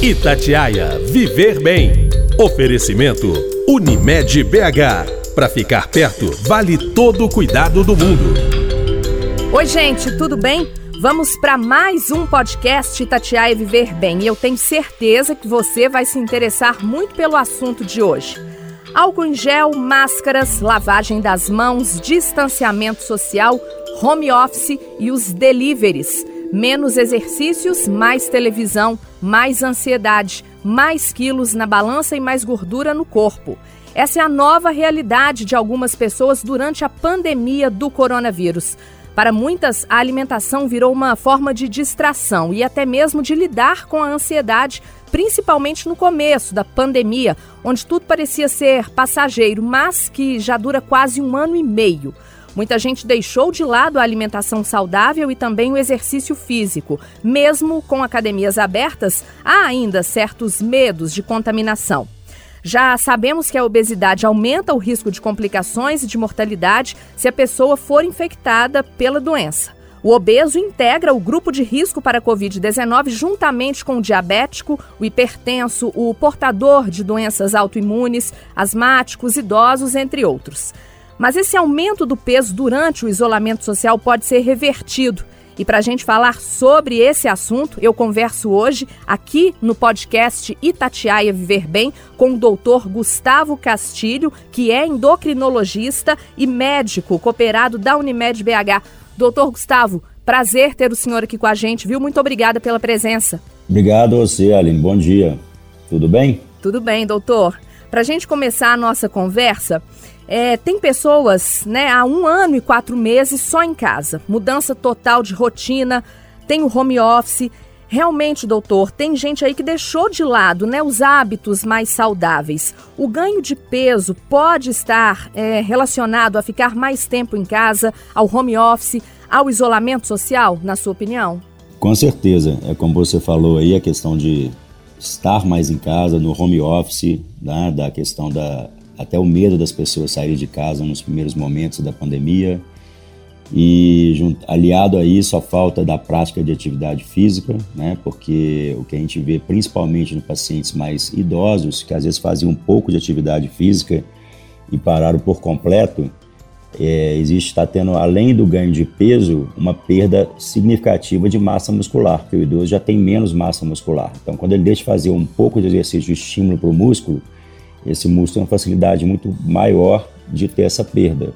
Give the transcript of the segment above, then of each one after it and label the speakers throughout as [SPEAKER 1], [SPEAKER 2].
[SPEAKER 1] Itatiaia Viver Bem. Oferecimento Unimed BH. Para ficar perto, vale todo o cuidado do mundo.
[SPEAKER 2] Oi, gente, tudo bem? Vamos para mais um podcast Itatiaia Viver Bem. E eu tenho certeza que você vai se interessar muito pelo assunto de hoje. Álcool em gel, máscaras, lavagem das mãos, distanciamento social, home office e os deliveries. Menos exercícios, mais televisão, mais ansiedade, mais quilos na balança e mais gordura no corpo. Essa é a nova realidade de algumas pessoas durante a pandemia do coronavírus. Para muitas, a alimentação virou uma forma de distração e até mesmo de lidar com a ansiedade, principalmente no começo da pandemia, onde tudo parecia ser passageiro, mas que já dura quase um ano e meio. Muita gente deixou de lado a alimentação saudável e também o exercício físico. Mesmo com academias abertas, há ainda certos medos de contaminação. Já sabemos que a obesidade aumenta o risco de complicações e de mortalidade se a pessoa for infectada pela doença. O obeso integra o grupo de risco para a Covid-19 juntamente com o diabético, o hipertenso, o portador de doenças autoimunes, asmáticos, idosos, entre outros. Mas esse aumento do peso durante o isolamento social pode ser revertido. E para a gente falar sobre esse assunto, eu converso hoje aqui no podcast Itatiaia Viver Bem com o doutor Gustavo Castilho, que é endocrinologista e médico cooperado da Unimed BH. Doutor Gustavo, prazer ter o senhor aqui com a gente, viu? Muito obrigada pela presença.
[SPEAKER 3] Obrigado a você, Aline. Bom dia. Tudo bem?
[SPEAKER 2] Tudo bem, doutor. Para a gente começar a nossa conversa, é, tem pessoas né, há um ano e quatro meses só em casa, mudança total de rotina, tem o home office. Realmente, doutor, tem gente aí que deixou de lado né, os hábitos mais saudáveis. O ganho de peso pode estar é, relacionado a ficar mais tempo em casa, ao home office, ao isolamento social, na sua opinião?
[SPEAKER 3] Com certeza. É como você falou aí, a questão de estar mais em casa, no home office, né, da questão da até o medo das pessoas saírem de casa nos primeiros momentos da pandemia. E aliado a isso, a falta da prática de atividade física, né? Porque o que a gente vê principalmente nos pacientes mais idosos, que às vezes faziam um pouco de atividade física e pararam por completo, é, existe está tendo além do ganho de peso uma perda significativa de massa muscular, porque o idoso já tem menos massa muscular. Então, quando ele deixa de fazer um pouco de exercício de estímulo para o músculo, esse músculo tem uma facilidade muito maior de ter essa perda.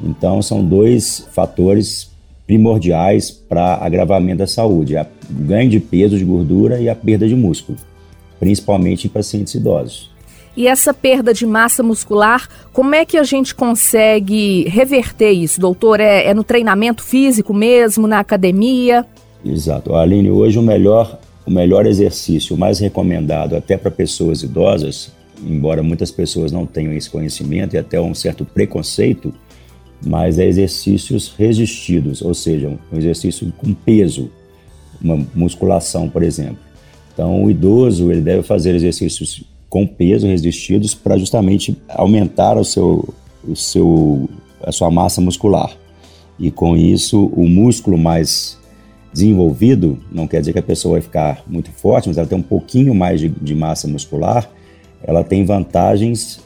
[SPEAKER 3] Então, são dois fatores primordiais para agravamento da saúde: o ganho de peso de gordura e a perda de músculo, principalmente em pacientes idosos.
[SPEAKER 2] E essa perda de massa muscular, como é que a gente consegue reverter isso, doutor? É, é no treinamento físico mesmo, na academia?
[SPEAKER 3] Exato. Aline, hoje o melhor, o melhor exercício, o mais recomendado até para pessoas idosas, embora muitas pessoas não tenham esse conhecimento e até um certo preconceito, mas é exercícios resistidos, ou seja, um exercício com peso, uma musculação, por exemplo. Então, o idoso ele deve fazer exercícios com peso resistidos para justamente aumentar o seu, o seu, a sua massa muscular. E com isso, o músculo mais desenvolvido, não quer dizer que a pessoa vai ficar muito forte, mas ela tem um pouquinho mais de, de massa muscular, ela tem vantagens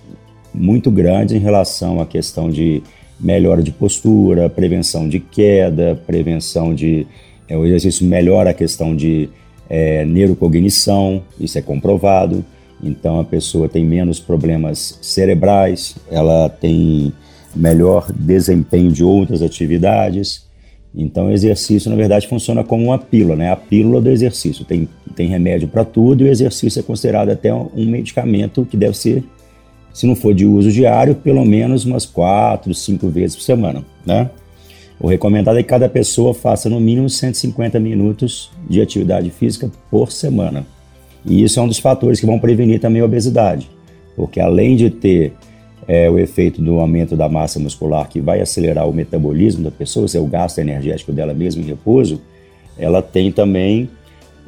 [SPEAKER 3] muito grandes em relação à questão de melhora de postura, prevenção de queda, prevenção de. É, o exercício melhora a questão de é, neurocognição, isso é comprovado. Então a pessoa tem menos problemas cerebrais, ela tem melhor desempenho de outras atividades. Então, o exercício, na verdade, funciona como uma pílula, né? A pílula do exercício. Tem, tem remédio para tudo e o exercício é considerado até um medicamento que deve ser, se não for de uso diário, pelo menos umas quatro, cinco vezes por semana, né? O recomendado é que cada pessoa faça no mínimo 150 minutos de atividade física por semana. E isso é um dos fatores que vão prevenir também a obesidade, porque além de ter é, o efeito do aumento da massa muscular que vai acelerar o metabolismo da pessoa, é o gasto energético dela mesmo em repouso, ela tem também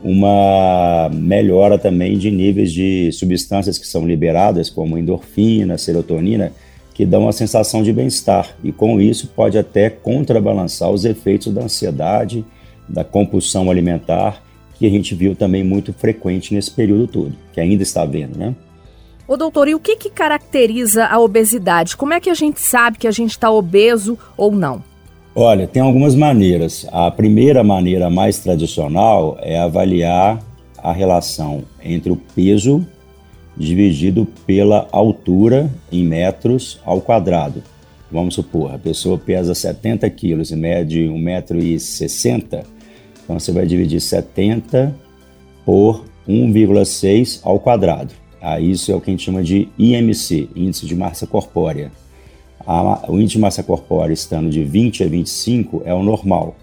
[SPEAKER 3] uma melhora também de níveis de substâncias que são liberadas, como endorfina, serotonina, que dão uma sensação de bem-estar e com isso pode até contrabalançar os efeitos da ansiedade, da compulsão alimentar que a gente viu também muito frequente nesse período todo, que ainda está vendo, né?
[SPEAKER 2] Ô doutor, e o que, que caracteriza a obesidade? Como é que a gente sabe que a gente está obeso ou não?
[SPEAKER 3] Olha, tem algumas maneiras. A primeira maneira mais tradicional é avaliar a relação entre o peso dividido pela altura em metros ao quadrado. Vamos supor, a pessoa pesa 70 quilos e mede 1,60m, então você vai dividir 70 por 1,6 ao quadrado. Ah, isso é o que a gente chama de IMC, Índice de Massa Corpórea. A, o índice de massa corpórea estando de 20 a 25 é o normal.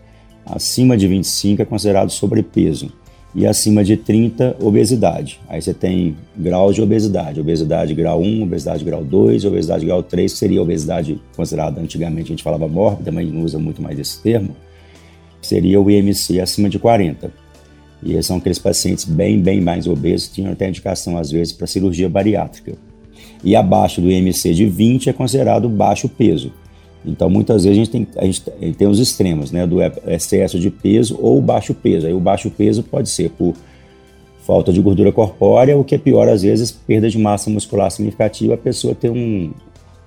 [SPEAKER 3] Acima de 25 é considerado sobrepeso. E acima de 30, obesidade. Aí você tem graus de obesidade. Obesidade grau 1, obesidade grau 2, obesidade grau 3, que seria obesidade considerada antigamente, a gente falava mórbida, mas não usa muito mais esse termo. Seria o IMC acima de 40. E são aqueles pacientes bem, bem mais obesos, tinham até indicação, às vezes, para cirurgia bariátrica. E abaixo do IMC de 20 é considerado baixo peso. Então, muitas vezes a gente tem, a gente tem os extremos, né, do excesso de peso ou baixo peso. Aí o baixo peso pode ser por falta de gordura corpórea, o que é pior, às vezes, perda de massa muscular significativa, a pessoa ter um,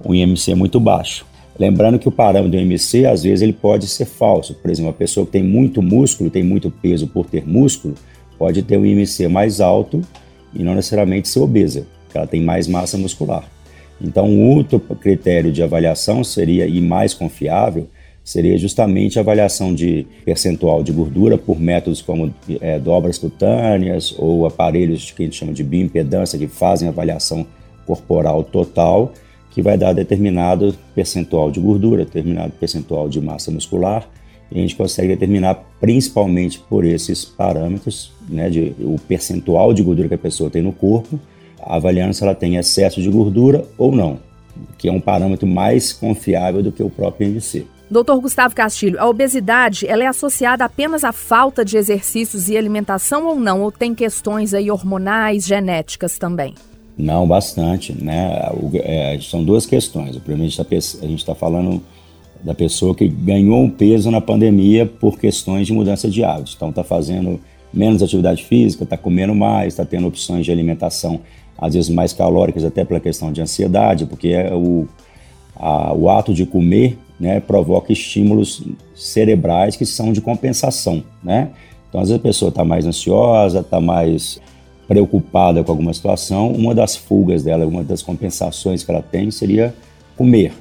[SPEAKER 3] um IMC muito baixo. Lembrando que o parâmetro do IMC, às vezes, ele pode ser falso. Por exemplo, uma pessoa que tem muito músculo, tem muito peso por ter músculo, pode ter um IMC mais alto e não necessariamente ser obesa, porque ela tem mais massa muscular. Então, um outro critério de avaliação seria, e mais confiável, seria justamente a avaliação de percentual de gordura por métodos como é, dobras cutâneas ou aparelhos que a gente chama de bioimpedância, que fazem avaliação corporal total que vai dar determinado percentual de gordura, determinado percentual de massa muscular, e a gente consegue determinar principalmente por esses parâmetros, né, de, o percentual de gordura que a pessoa tem no corpo, avaliando se ela tem excesso de gordura ou não, que é um parâmetro mais confiável do que o próprio IMC.
[SPEAKER 2] Doutor Gustavo Castilho, a obesidade ela é associada apenas à falta de exercícios e alimentação ou não? Ou tem questões aí hormonais, genéticas também?
[SPEAKER 3] Não, bastante. Né? É, são duas questões. O primeiro, a gente está tá falando da pessoa que ganhou um peso na pandemia por questões de mudança de hábitos. Então, está fazendo menos atividade física, está comendo mais, está tendo opções de alimentação, às vezes mais calóricas, até pela questão de ansiedade, porque é o, a, o ato de comer né, provoca estímulos cerebrais que são de compensação. Né? Então, às vezes a pessoa está mais ansiosa, está mais preocupada com alguma situação, uma das fugas dela, uma das compensações que ela tem seria comer,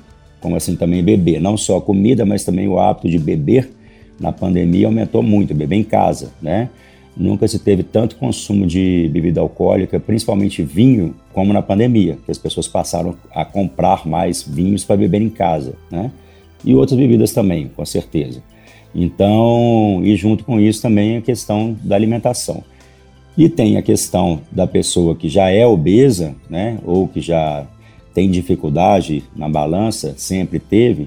[SPEAKER 3] como assim também beber. Não só a comida, mas também o hábito de beber na pandemia aumentou muito, beber em casa, né? Nunca se teve tanto consumo de bebida alcoólica, principalmente vinho, como na pandemia, que as pessoas passaram a comprar mais vinhos para beber em casa, né? E outras bebidas também, com certeza. Então, e junto com isso também a questão da alimentação. E tem a questão da pessoa que já é obesa, né, ou que já tem dificuldade na balança, sempre teve,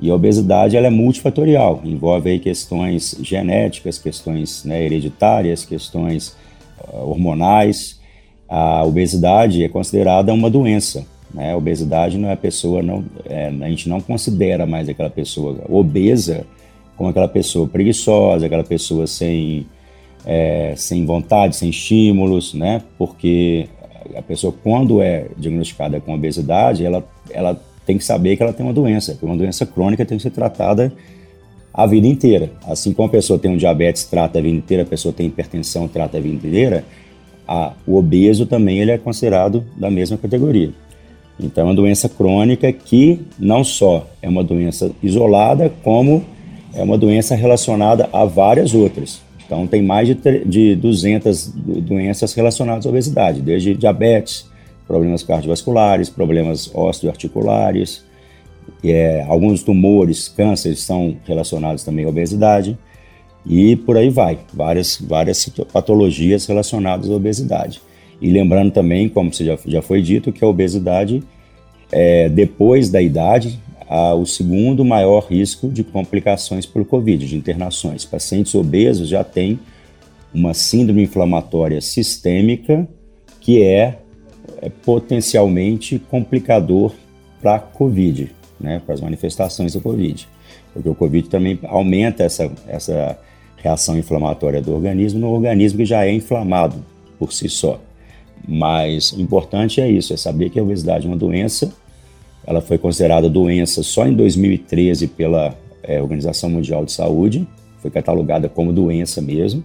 [SPEAKER 3] e a obesidade ela é multifatorial, envolve aí questões genéticas, questões né, hereditárias, questões uh, hormonais. A obesidade é considerada uma doença. Né? A obesidade não é a pessoa, não, é, a gente não considera mais aquela pessoa obesa como aquela pessoa preguiçosa, aquela pessoa sem é, sem vontade, sem estímulos, né? Porque a pessoa, quando é diagnosticada com obesidade, ela, ela tem que saber que ela tem uma doença, que uma doença crônica tem que ser tratada a vida inteira. Assim como a pessoa tem um diabetes, trata a vida inteira, a pessoa tem hipertensão, trata a vida inteira, a, o obeso também ele é considerado da mesma categoria. Então, é uma doença crônica que não só é uma doença isolada, como é uma doença relacionada a várias outras. Então, tem mais de, de 200 doenças relacionadas à obesidade, desde diabetes, problemas cardiovasculares, problemas osteoarticulares, é, alguns tumores, cânceres são relacionados também à obesidade e por aí vai, várias, várias patologias relacionadas à obesidade. E lembrando também, como já, já foi dito, que a obesidade, é, depois da idade, o segundo maior risco de complicações pelo Covid, de internações. Pacientes obesos já têm uma síndrome inflamatória sistêmica que é, é potencialmente complicador para a Covid, né, para as manifestações do Covid. Porque o Covid também aumenta essa, essa reação inflamatória do organismo no organismo que já é inflamado por si só. Mas o importante é isso, é saber que a obesidade é uma doença. Ela foi considerada doença só em 2013 pela é, Organização Mundial de Saúde, foi catalogada como doença mesmo.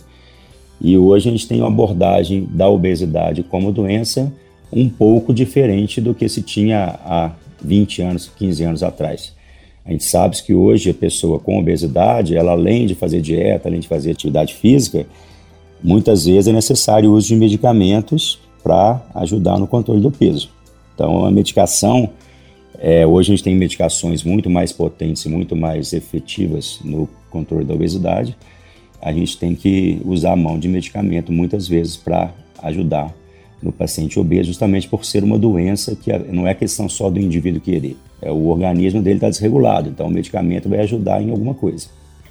[SPEAKER 3] E hoje a gente tem uma abordagem da obesidade como doença um pouco diferente do que se tinha há 20 anos, 15 anos atrás. A gente sabe que hoje a pessoa com obesidade, ela além de fazer dieta, além de fazer atividade física, muitas vezes é necessário o uso de medicamentos para ajudar no controle do peso. Então, a medicação, é, hoje a gente tem medicações muito mais potentes e muito mais efetivas no controle da obesidade. A gente tem que usar a mão de medicamento muitas vezes para ajudar no paciente obeso, justamente por ser uma doença que é, não é questão só do indivíduo querer, é o organismo dele está desregulado, então o medicamento vai ajudar em alguma coisa.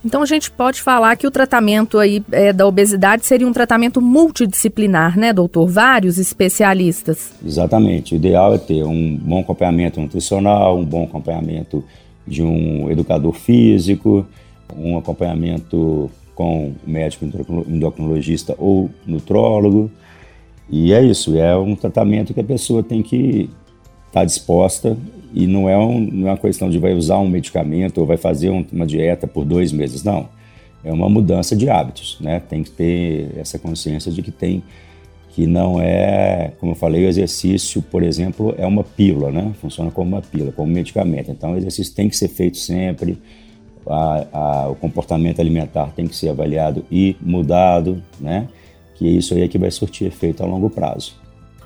[SPEAKER 2] Então a gente pode falar que o tratamento aí é, da obesidade seria um tratamento multidisciplinar, né, doutor? Vários especialistas.
[SPEAKER 3] Exatamente. O ideal é ter um bom acompanhamento nutricional, um bom acompanhamento de um educador físico, um acompanhamento com médico endocrinologista ou nutrólogo. E é isso, é um tratamento que a pessoa tem que estar tá disposta e não é, um, não é uma questão de vai usar um medicamento ou vai fazer um, uma dieta por dois meses, não. É uma mudança de hábitos, né? Tem que ter essa consciência de que tem que não é, como eu falei, o exercício, por exemplo, é uma pílula, né? Funciona como uma pílula, como um medicamento. Então, o exercício tem que ser feito sempre, a, a, o comportamento alimentar tem que ser avaliado e mudado, né? Que isso aí é que vai surtir efeito a longo prazo.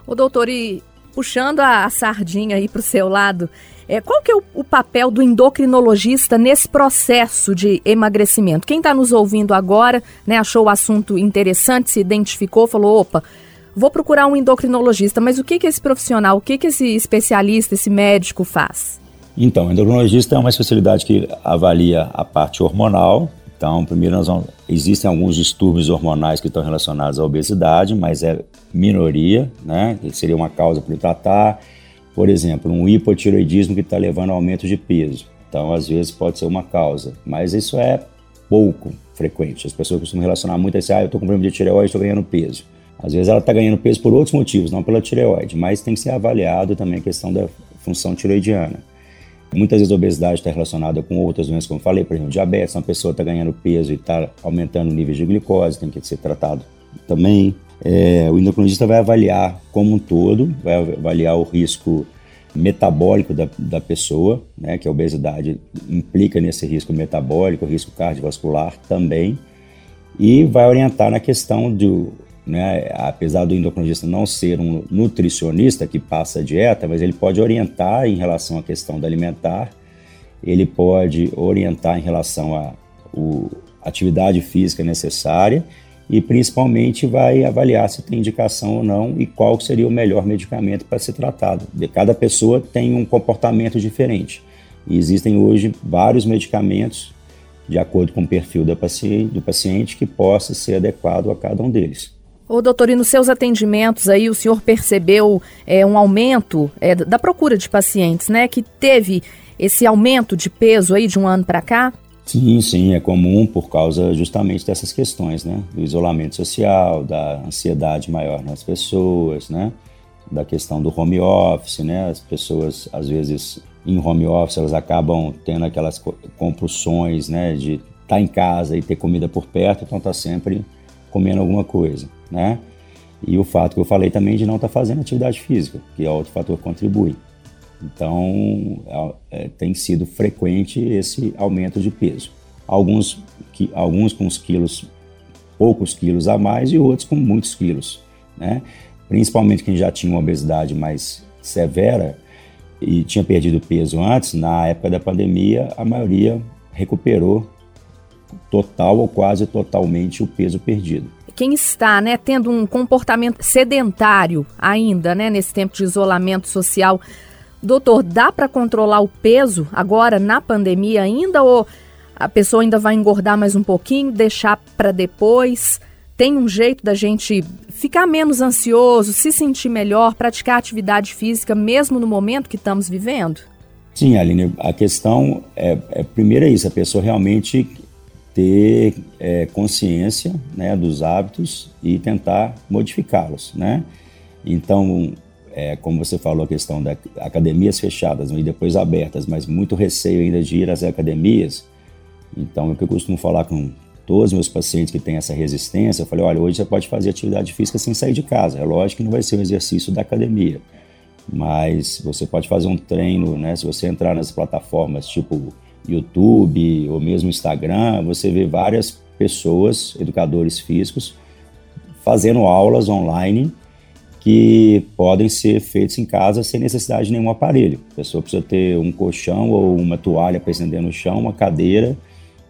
[SPEAKER 2] O doutor, e puxando a, sardinha aí para o seu lado, é, qual que é o, o, papel do endocrinologista nesse processo de emagrecimento? Quem está nos ouvindo agora, né, achou o assunto interessante, se identificou, falou, opa, vou procurar um endocrinologista, mas o que, que esse profissional, o que, que esse especialista, esse médico faz?
[SPEAKER 3] Então, endocrinologista é uma especialidade que avalia a parte hormonal, então, primeiro, nós vamos, existem alguns distúrbios hormonais que estão relacionados à obesidade, mas é minoria, né? Que seria uma causa para tratar. Por exemplo, um hipotiroidismo que está levando ao aumento de peso. Então, às vezes, pode ser uma causa, mas isso é pouco frequente. As pessoas costumam relacionar muito a isso, ah, eu estou com problema de tireoide, estou ganhando peso. Às vezes ela está ganhando peso por outros motivos, não pela tireoide, mas tem que ser avaliado também a questão da função tiroidiana. Muitas vezes a obesidade está relacionada com outras doenças, como eu falei, por exemplo, diabetes, uma pessoa está ganhando peso e está aumentando o nível de glicose, tem que ser tratado também. É, o endocrinologista vai avaliar como um todo, vai avaliar o risco metabólico da, da pessoa, né, que a obesidade implica nesse risco metabólico, risco cardiovascular também, e vai orientar na questão do né? Apesar do endocrinologista não ser um nutricionista que passa a dieta, mas ele pode orientar em relação à questão da alimentar, ele pode orientar em relação à atividade física necessária e principalmente vai avaliar se tem indicação ou não e qual seria o melhor medicamento para ser tratado. De cada pessoa tem um comportamento diferente. E existem hoje vários medicamentos de acordo com o perfil paciente, do paciente que possa ser adequado a cada um deles.
[SPEAKER 2] Ô, doutor, e nos seus atendimentos aí o senhor percebeu é, um aumento é, da procura de pacientes, né? Que teve esse aumento de peso aí de um ano para cá?
[SPEAKER 3] Sim, sim, é comum por causa justamente dessas questões, né? Do isolamento social, da ansiedade maior nas pessoas, né? Da questão do home office, né? As pessoas, às vezes, em home office, elas acabam tendo aquelas compulsões, né? De estar tá em casa e ter comida por perto, então tá sempre comendo alguma coisa, né? E o fato que eu falei também de não estar tá fazendo atividade física, que é outro fator que contribui. Então, é, é, tem sido frequente esse aumento de peso. Alguns, que, alguns com os quilos, poucos quilos a mais e outros com muitos quilos, né? Principalmente quem já tinha uma obesidade mais severa e tinha perdido peso antes, na época da pandemia, a maioria recuperou total ou quase totalmente o peso perdido.
[SPEAKER 2] Quem está, né, tendo um comportamento sedentário ainda, né, nesse tempo de isolamento social, doutor, dá para controlar o peso agora na pandemia ainda ou a pessoa ainda vai engordar mais um pouquinho, deixar para depois? Tem um jeito da gente ficar menos ansioso, se sentir melhor, praticar atividade física mesmo no momento que estamos vivendo?
[SPEAKER 3] Sim, Aline, a questão é, é primeiro é isso, a pessoa realmente ter é, consciência né, dos hábitos e tentar modificá-los, né? Então, é, como você falou, a questão das academias fechadas e depois abertas, mas muito receio ainda de ir às academias. Então, o que eu costumo falar com todos os meus pacientes que têm essa resistência, eu falei, olha, hoje você pode fazer atividade física sem sair de casa. É lógico que não vai ser um exercício da academia, mas você pode fazer um treino, né? Se você entrar nas plataformas tipo YouTube ou mesmo Instagram, você vê várias pessoas, educadores físicos, fazendo aulas online que podem ser feitos em casa sem necessidade de nenhum aparelho. A pessoa precisa ter um colchão ou uma toalha para estender no chão, uma cadeira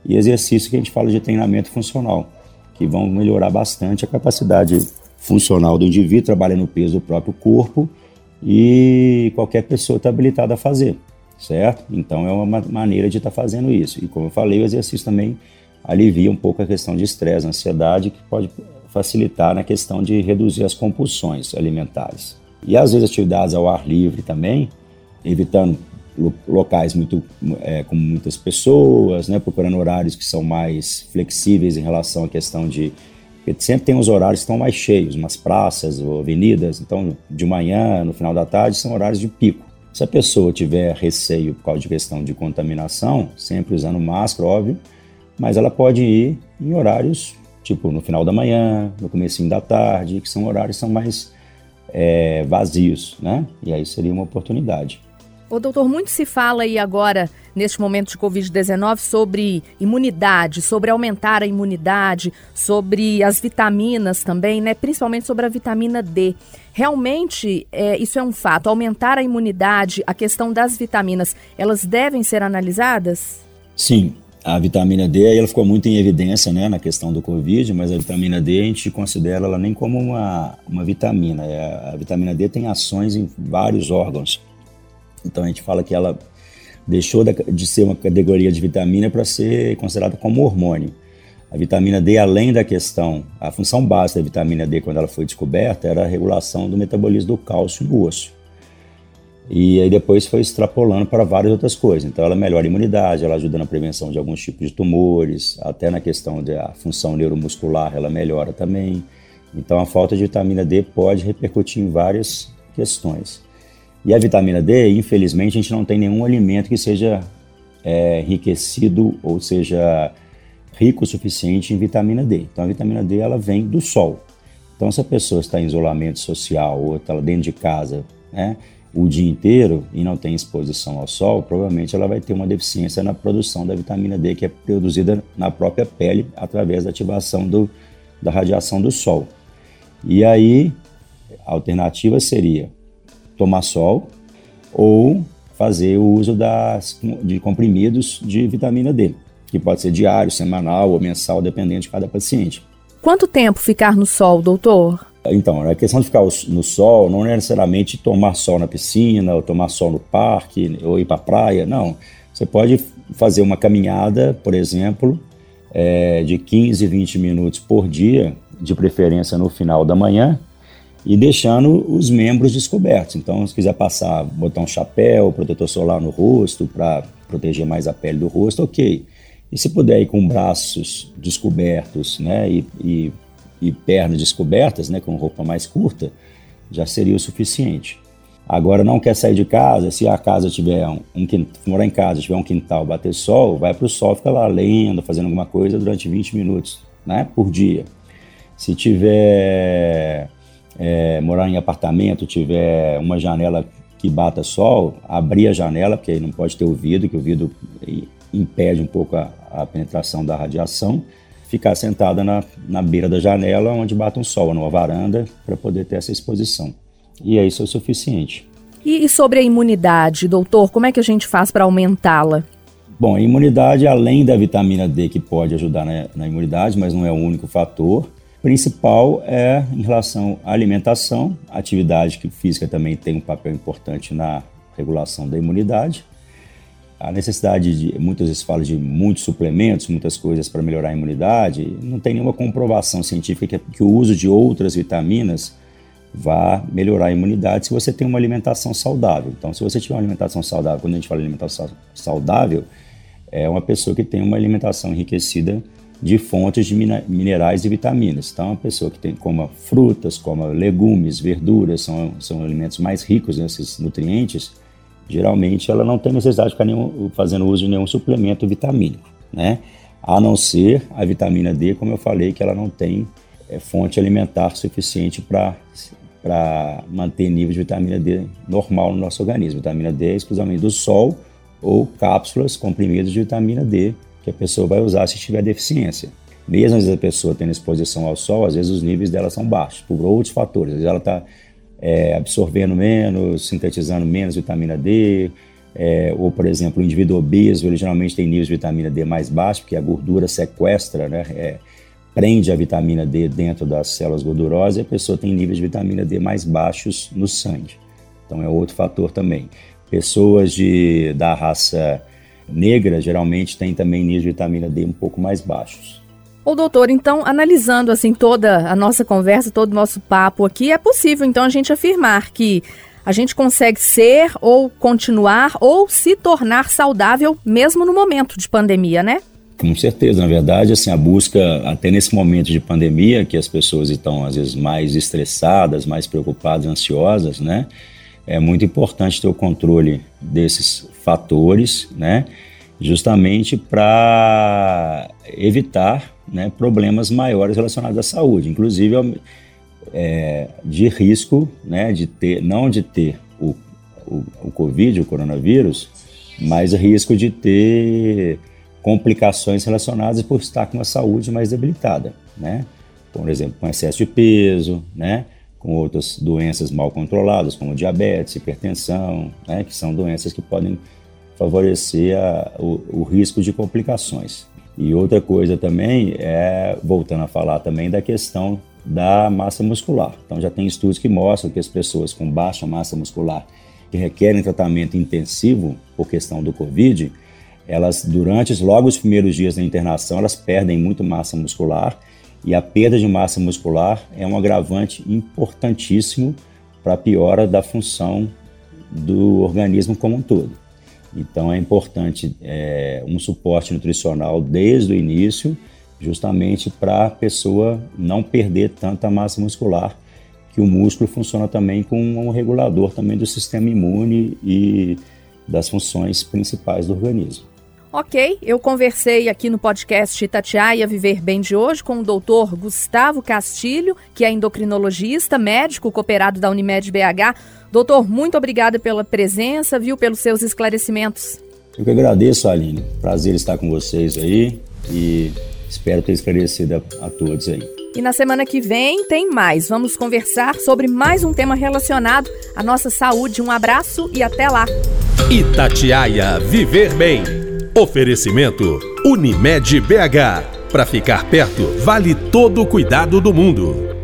[SPEAKER 3] e exercício que a gente fala de treinamento funcional, que vão melhorar bastante a capacidade funcional do indivíduo, trabalha no peso do próprio corpo e qualquer pessoa está habilitada a fazer, certo? Então é uma maneira de estar tá fazendo isso. E como eu falei, o exercício também alivia um pouco a questão de estresse, ansiedade, que pode facilitar na questão de reduzir as compulsões alimentares. E às vezes atividades ao ar livre também, evitando locais muito é, com muitas pessoas, né, procurando horários que são mais flexíveis em relação à questão de porque sempre tem os horários que estão mais cheios, umas praças ou avenidas, então de manhã, no final da tarde, são horários de pico. Se a pessoa tiver receio por causa de questão de contaminação, sempre usando máscara, óbvio, mas ela pode ir em horários tipo no final da manhã, no começo da tarde, que são horários são mais é, vazios, né? E aí seria uma oportunidade.
[SPEAKER 2] O doutor, muito se fala aí agora, neste momento de Covid-19, sobre imunidade, sobre aumentar a imunidade, sobre as vitaminas também, né? Principalmente sobre a vitamina D. Realmente, é, isso é um fato. Aumentar a imunidade, a questão das vitaminas, elas devem ser analisadas?
[SPEAKER 3] Sim, a vitamina D ela ficou muito em evidência né, na questão do Covid, mas a vitamina D a gente considera ela nem como uma, uma vitamina. É, a vitamina D tem ações em vários órgãos. Então a gente fala que ela deixou de ser uma categoria de vitamina para ser considerada como hormônio. A vitamina D, além da questão, a função básica da vitamina D quando ela foi descoberta era a regulação do metabolismo do cálcio no osso. E aí depois foi extrapolando para várias outras coisas. Então ela melhora a imunidade, ela ajuda na prevenção de alguns tipos de tumores, até na questão da função neuromuscular ela melhora também. Então a falta de vitamina D pode repercutir em várias questões. E a vitamina D, infelizmente, a gente não tem nenhum alimento que seja é, enriquecido ou seja rico o suficiente em vitamina D. Então a vitamina D ela vem do sol. Então se a pessoa está em isolamento social ou está dentro de casa, né, o dia inteiro e não tem exposição ao sol, provavelmente ela vai ter uma deficiência na produção da vitamina D que é produzida na própria pele através da ativação do, da radiação do sol. E aí, a alternativa seria tomar sol ou fazer o uso das, de comprimidos de vitamina D, que pode ser diário, semanal ou mensal, dependendo de cada paciente.
[SPEAKER 2] Quanto tempo ficar no sol, doutor?
[SPEAKER 3] Então, a questão de ficar no sol não é necessariamente tomar sol na piscina, ou tomar sol no parque, ou ir para a praia, não. Você pode fazer uma caminhada, por exemplo, é, de 15, 20 minutos por dia, de preferência no final da manhã, e deixando os membros descobertos. Então, se quiser passar, botar um chapéu, protetor solar no rosto, para proteger mais a pele do rosto, ok. E se puder ir com braços descobertos né, e, e e pernas descobertas, né, com roupa mais curta, já seria o suficiente. Agora, não quer sair de casa, se a casa tiver um, um morar em casa, tiver um quintal, bater sol, vai para o sol, fica lá lendo, fazendo alguma coisa durante 20 minutos, né, por dia. Se tiver é, morar em apartamento, tiver uma janela que bata sol, abrir a janela, porque aí não pode ter o vidro, que o vidro impede um pouco a, a penetração da radiação ficar sentada na, na beira da janela onde bate um sol, numa varanda, para poder ter essa exposição. E é isso é o suficiente.
[SPEAKER 2] E, e sobre a imunidade, doutor, como é que a gente faz para aumentá-la?
[SPEAKER 3] Bom, a imunidade, além da vitamina D que pode ajudar na, na imunidade, mas não é o único fator, principal é em relação à alimentação, atividade física também tem um papel importante na regulação da imunidade a necessidade de, muitas vezes fala de muitos suplementos, muitas coisas para melhorar a imunidade, não tem nenhuma comprovação científica que, que o uso de outras vitaminas vá melhorar a imunidade se você tem uma alimentação saudável. Então, se você tiver uma alimentação saudável, quando a gente fala alimentação saudável, é uma pessoa que tem uma alimentação enriquecida de fontes de minerais e vitaminas. Então, uma pessoa que tem, coma frutas, coma legumes, verduras, são, são alimentos mais ricos nesses nutrientes, geralmente ela não tem necessidade de ficar nenhum, fazendo uso de nenhum suplemento vitamínico, né? A não ser a vitamina D, como eu falei, que ela não tem é, fonte alimentar suficiente para manter nível de vitamina D normal no nosso organismo. Vitamina D é exclusivamente do sol ou cápsulas, comprimidos de vitamina D, que a pessoa vai usar se tiver deficiência. Mesmo às vezes a pessoa tendo exposição ao sol, às vezes os níveis dela são baixos, por outros fatores. Às vezes ela está é, absorvendo menos, sintetizando menos vitamina D, é, ou, por exemplo, o indivíduo obeso, ele geralmente tem níveis de vitamina D mais baixos, porque a gordura sequestra, né, é, prende a vitamina D dentro das células gordurosas e a pessoa tem níveis de vitamina D mais baixos no sangue. Então é outro fator também. Pessoas de, da raça negra geralmente têm também níveis de vitamina D um pouco mais baixos.
[SPEAKER 2] Ô doutor, então, analisando assim toda a nossa conversa, todo o nosso papo aqui, é possível então a gente afirmar que a gente consegue ser ou continuar ou se tornar saudável mesmo no momento de pandemia, né?
[SPEAKER 3] Com certeza, na verdade, assim, a busca, até nesse momento de pandemia, que as pessoas estão às vezes mais estressadas, mais preocupadas, ansiosas, né? É muito importante ter o controle desses fatores, né? Justamente para evitar né, problemas maiores relacionados à saúde, inclusive é, de risco, né, de ter, não de ter o, o, o Covid, o coronavírus, mas risco de ter complicações relacionadas por estar com a saúde mais debilitada, né? Por exemplo, com excesso de peso, né? Com outras doenças mal controladas, como diabetes, hipertensão, né? Que são doenças que podem favorecer a, o, o risco de complicações. E outra coisa também é, voltando a falar também da questão da massa muscular. Então já tem estudos que mostram que as pessoas com baixa massa muscular que requerem tratamento intensivo por questão do Covid, elas durante logo os primeiros dias da internação, elas perdem muito massa muscular e a perda de massa muscular é um agravante importantíssimo para a piora da função do organismo como um todo. Então é importante é, um suporte nutricional desde o início, justamente para a pessoa não perder tanta massa muscular, que o músculo funciona também como um regulador também do sistema imune e das funções principais do organismo.
[SPEAKER 2] Ok, eu conversei aqui no podcast Itatiaia Viver Bem de hoje com o doutor Gustavo Castilho, que é endocrinologista, médico cooperado da Unimed BH. Doutor, muito obrigada pela presença, viu, pelos seus esclarecimentos.
[SPEAKER 3] Eu que agradeço, Aline. Prazer estar com vocês aí e espero ter esclarecido a, a todos aí.
[SPEAKER 2] E na semana que vem tem mais. Vamos conversar sobre mais um tema relacionado à nossa saúde. Um abraço e até lá.
[SPEAKER 1] Itatiaia Viver Bem. Oferecimento Unimed BH. Para ficar perto, vale todo o cuidado do mundo.